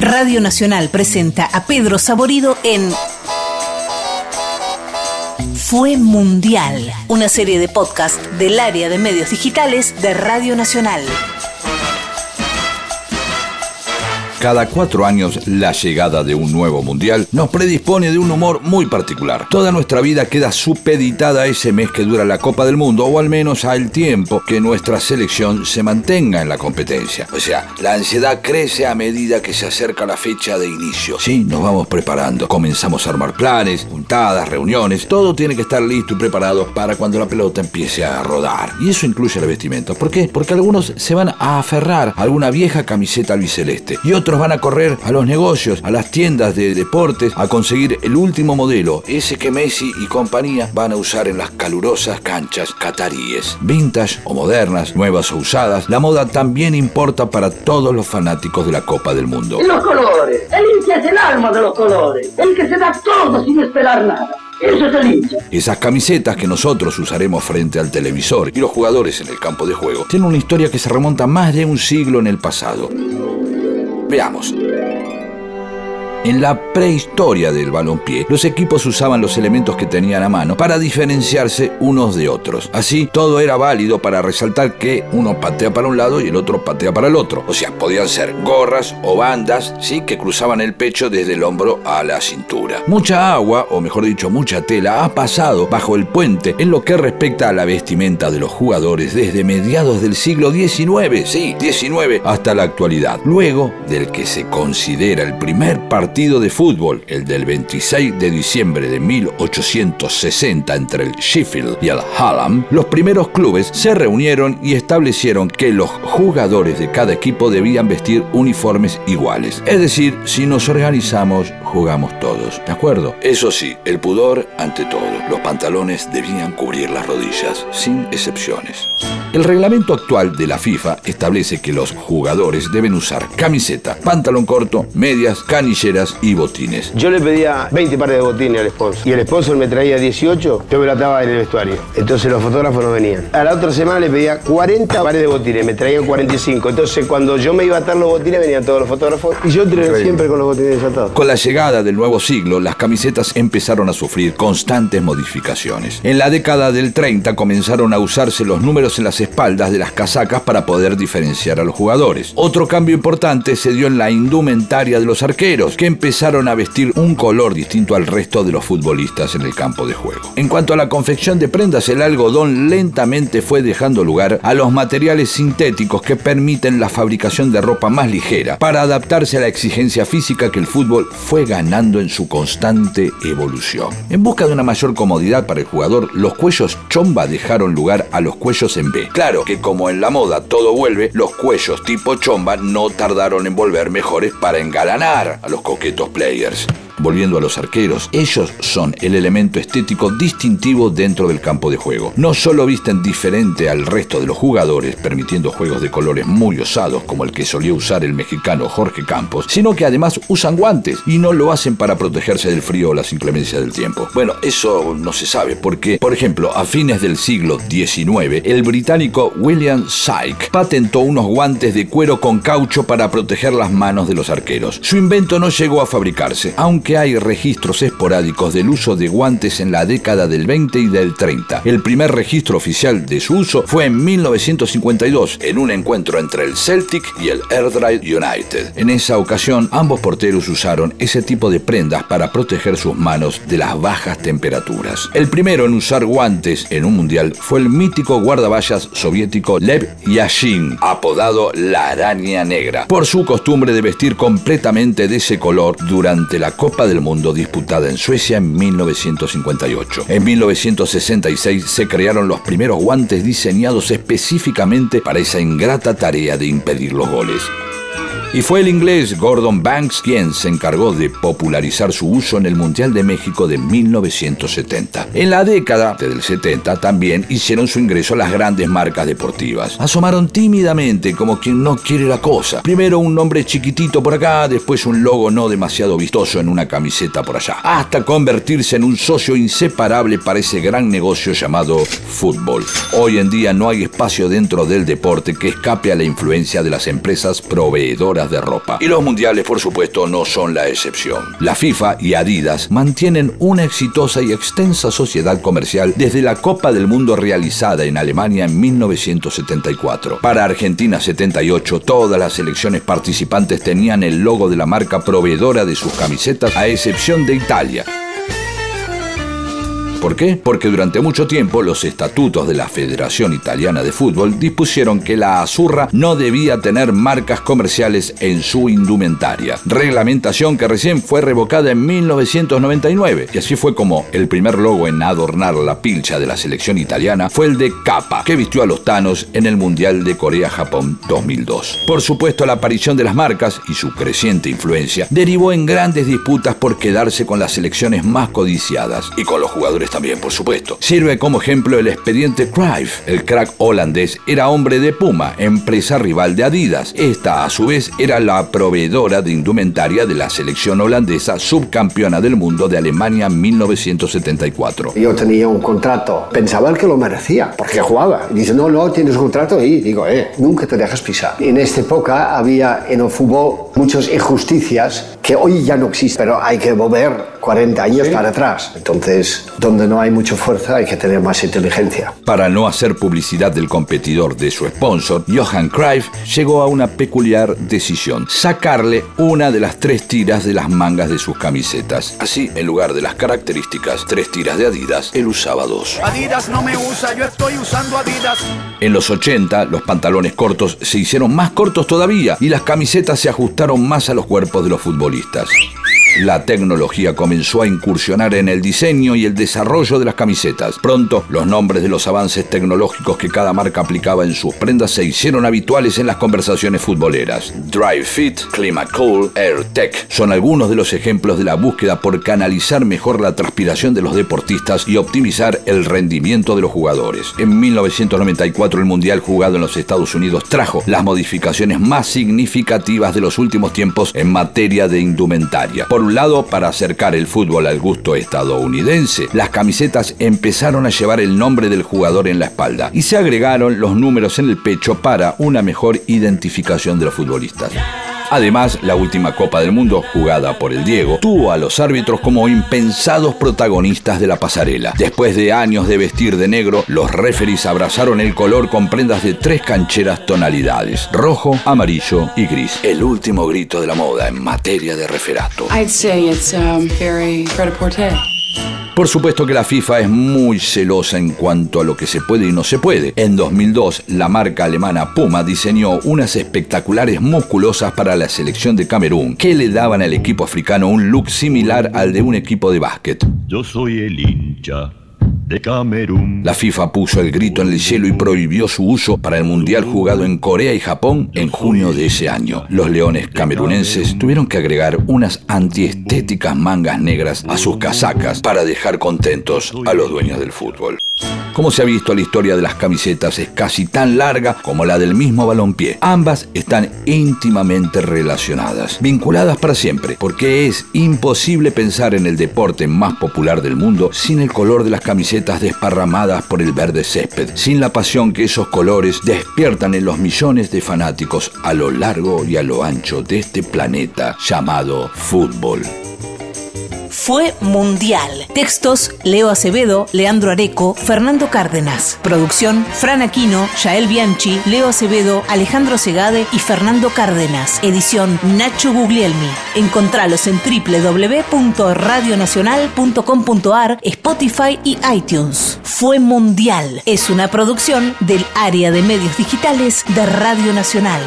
Radio Nacional presenta a Pedro Saborido en Fue Mundial, una serie de podcast del área de medios digitales de Radio Nacional. Cada cuatro años, la llegada de un nuevo mundial nos predispone de un humor muy particular. Toda nuestra vida queda supeditada a ese mes que dura la Copa del Mundo, o al menos al tiempo que nuestra selección se mantenga en la competencia. O sea, la ansiedad crece a medida que se acerca la fecha de inicio. Sí, nos vamos preparando. Comenzamos a armar planes, juntadas, reuniones. Todo tiene que estar listo y preparado para cuando la pelota empiece a rodar. Y eso incluye la vestimenta. ¿Por qué? Porque algunos se van a aferrar a alguna vieja camiseta albiceleste y otros van a correr a los negocios, a las tiendas de deportes, a conseguir el último modelo, ese que Messi y compañía van a usar en las calurosas canchas cataríes. Vintage o modernas, nuevas o usadas, la moda también importa para todos los fanáticos de la Copa del Mundo. Los colores, el hincha es el alma de los colores, el que se da todo sin esperar nada. Eso es el hincha. Esas camisetas que nosotros usaremos frente al televisor y los jugadores en el campo de juego tienen una historia que se remonta más de un siglo en el pasado. Veamos. En la prehistoria del balompié, los equipos usaban los elementos que tenían a mano para diferenciarse unos de otros. Así, todo era válido para resaltar que uno patea para un lado y el otro patea para el otro. O sea, podían ser gorras o bandas, sí, que cruzaban el pecho desde el hombro a la cintura. Mucha agua, o mejor dicho, mucha tela, ha pasado bajo el puente en lo que respecta a la vestimenta de los jugadores desde mediados del siglo XIX, sí, XIX, hasta la actualidad. Luego del que se considera el primer partido partido de fútbol, el del 26 de diciembre de 1860 entre el Sheffield y el Hallam, los primeros clubes se reunieron y establecieron que los jugadores de cada equipo debían vestir uniformes iguales. Es decir, si nos organizamos, jugamos todos, ¿de acuerdo? Eso sí, el pudor ante todo. Los pantalones debían cubrir las rodillas, sin excepciones. El reglamento actual de la FIFA establece que los jugadores deben usar camiseta, pantalón corto, medias, y botines. Yo le pedía 20 pares de botines al sponsor y el sponsor me traía 18, yo me lo ataba en el vestuario. Entonces los fotógrafos no venían. A la otra semana le pedía 40 pares de botines, me traían 45. Entonces cuando yo me iba a atar los botines venían todos los fotógrafos y yo entrené siempre con los botines desatados. Con la llegada del nuevo siglo, las camisetas empezaron a sufrir constantes modificaciones. En la década del 30 comenzaron a usarse los números en las espaldas de las casacas para poder diferenciar a los jugadores. Otro cambio importante se dio en la indumentaria de los arqueros, que empezaron a vestir un color distinto al resto de los futbolistas en el campo de juego. En cuanto a la confección de prendas, el algodón lentamente fue dejando lugar a los materiales sintéticos que permiten la fabricación de ropa más ligera para adaptarse a la exigencia física que el fútbol fue ganando en su constante evolución. En busca de una mayor comodidad para el jugador, los cuellos chomba dejaron lugar a los cuellos en B. Claro que como en la moda todo vuelve, los cuellos tipo chomba no tardaron en volver mejores para engalanar a los players. Volviendo a los arqueros, ellos son el elemento estético distintivo dentro del campo de juego. No solo visten diferente al resto de los jugadores, permitiendo juegos de colores muy osados como el que solía usar el mexicano Jorge Campos, sino que además usan guantes y no lo hacen para protegerse del frío o las inclemencias del tiempo. Bueno, eso no se sabe porque, por ejemplo, a fines del siglo XIX, el británico William Syke patentó unos guantes de cuero con caucho para proteger las manos de los arqueros. Su invento no llegó a fabricarse, aunque hay registros esporádicos del uso de guantes en la década del 20 y del 30. El primer registro oficial de su uso fue en 1952, en un encuentro entre el Celtic y el Airdrie United. En esa ocasión, ambos porteros usaron ese tipo de prendas para proteger sus manos de las bajas temperaturas. El primero en usar guantes en un mundial fue el mítico guardaballas soviético Lev Yashin, apodado la araña negra, por su costumbre de vestir completamente de ese color durante la Copa del Mundo disputada en Suecia en 1958. En 1966 se crearon los primeros guantes diseñados específicamente para esa ingrata tarea de impedir los goles. Y fue el inglés Gordon Banks quien se encargó de popularizar su uso en el Mundial de México de 1970. En la década del 70 también hicieron su ingreso las grandes marcas deportivas. Asomaron tímidamente como quien no quiere la cosa. Primero un nombre chiquitito por acá, después un logo no demasiado vistoso en una camiseta por allá, hasta convertirse en un socio inseparable para ese gran negocio llamado fútbol. Hoy en día no hay espacio dentro del deporte que escape a la influencia de las empresas proveedoras de ropa. Y los mundiales, por supuesto, no son la excepción. La FIFA y Adidas mantienen una exitosa y extensa sociedad comercial desde la Copa del Mundo realizada en Alemania en 1974. Para Argentina 78, todas las selecciones participantes tenían el logo de la marca proveedora de sus camisetas, a excepción de Italia. ¿Por qué? Porque durante mucho tiempo los estatutos de la Federación Italiana de Fútbol dispusieron que la Azurra no debía tener marcas comerciales en su indumentaria. Reglamentación que recién fue revocada en 1999. Y así fue como el primer logo en adornar la pilcha de la selección italiana fue el de Kappa, que vistió a los Thanos en el Mundial de Corea-Japón 2002. Por supuesto, la aparición de las marcas y su creciente influencia derivó en grandes disputas por quedarse con las selecciones más codiciadas y con los jugadores también, por supuesto. Sirve como ejemplo el expediente Cruyff. El crack holandés era hombre de Puma, empresa rival de Adidas. Esta, a su vez, era la proveedora de indumentaria de la selección holandesa subcampeona del mundo de Alemania en 1974. Yo tenía un contrato, pensaba que lo merecía, porque jugaba. Y dice, no, no, tienes un contrato y digo, eh, nunca te dejas pisar. En esta época había en el fútbol muchas injusticias que hoy ya no existen, pero hay que volver 40 años para atrás. Entonces, donde no hay mucha fuerza hay que tener más inteligencia. Para no hacer publicidad del competidor de su sponsor, Johan Cruyff llegó a una peculiar decisión, sacarle una de las tres tiras de las mangas de sus camisetas. Así, en lugar de las características tres tiras de Adidas, él usaba dos. Adidas no me usa, yo estoy usando Adidas. En los 80, los pantalones cortos se hicieron más cortos todavía y las camisetas se ajustaron más a los cuerpos de los futbolistas periodistas. La tecnología comenzó a incursionar en el diseño y el desarrollo de las camisetas. Pronto, los nombres de los avances tecnológicos que cada marca aplicaba en sus prendas se hicieron habituales en las conversaciones futboleras. Drive Fit, Climacool, AirTech son algunos de los ejemplos de la búsqueda por canalizar mejor la transpiración de los deportistas y optimizar el rendimiento de los jugadores. En 1994 el Mundial jugado en los Estados Unidos trajo las modificaciones más significativas de los últimos tiempos en materia de indumentaria. Un lado, para acercar el fútbol al gusto estadounidense, las camisetas empezaron a llevar el nombre del jugador en la espalda y se agregaron los números en el pecho para una mejor identificación de los futbolistas. Además, la última Copa del Mundo, jugada por el Diego, tuvo a los árbitros como impensados protagonistas de la pasarela. Después de años de vestir de negro, los referees abrazaron el color con prendas de tres cancheras tonalidades, rojo, amarillo y gris. El último grito de la moda en materia de referato. I'd say it's um, very Por supuesto que la FIFA es muy celosa en cuanto a lo que se puede y no se puede. En 2002, la marca alemana Puma diseñó unas espectaculares musculosas para la selección de Camerún que le daban al equipo africano un look similar al de un equipo de básquet. Yo soy el hincha La FIFA puso el grito en el cielo y prohibió su uso para el Mundial jugado en Corea y Japón en junio de ese año. Los leones camerunenses tuvieron que agregar unas antiestéticas mangas negras a sus casacas para dejar contentos a los dueños del fútbol. Como se ha visto, la historia de las camisetas es casi tan larga como la del mismo balompié. Ambas están íntimamente relacionadas, vinculadas para siempre, porque es imposible pensar en el deporte más popular del mundo sin el color de las desparramadas por el verde césped, sin la pasión que esos colores despiertan en los millones de fanáticos a lo largo y a lo ancho de este planeta llamado fútbol fue mundial. Textos, Leo Acevedo, Leandro Areco, Fernando Cárdenas. Producción, Fran Aquino, Yael Bianchi, Leo Acevedo, Alejandro Segade y Fernando Cárdenas. Edición, Nacho Guglielmi. Encontralos en www.radionacional.com.ar, Spotify y iTunes. Fue mundial. Es una producción del área de medios digitales de Radio Nacional.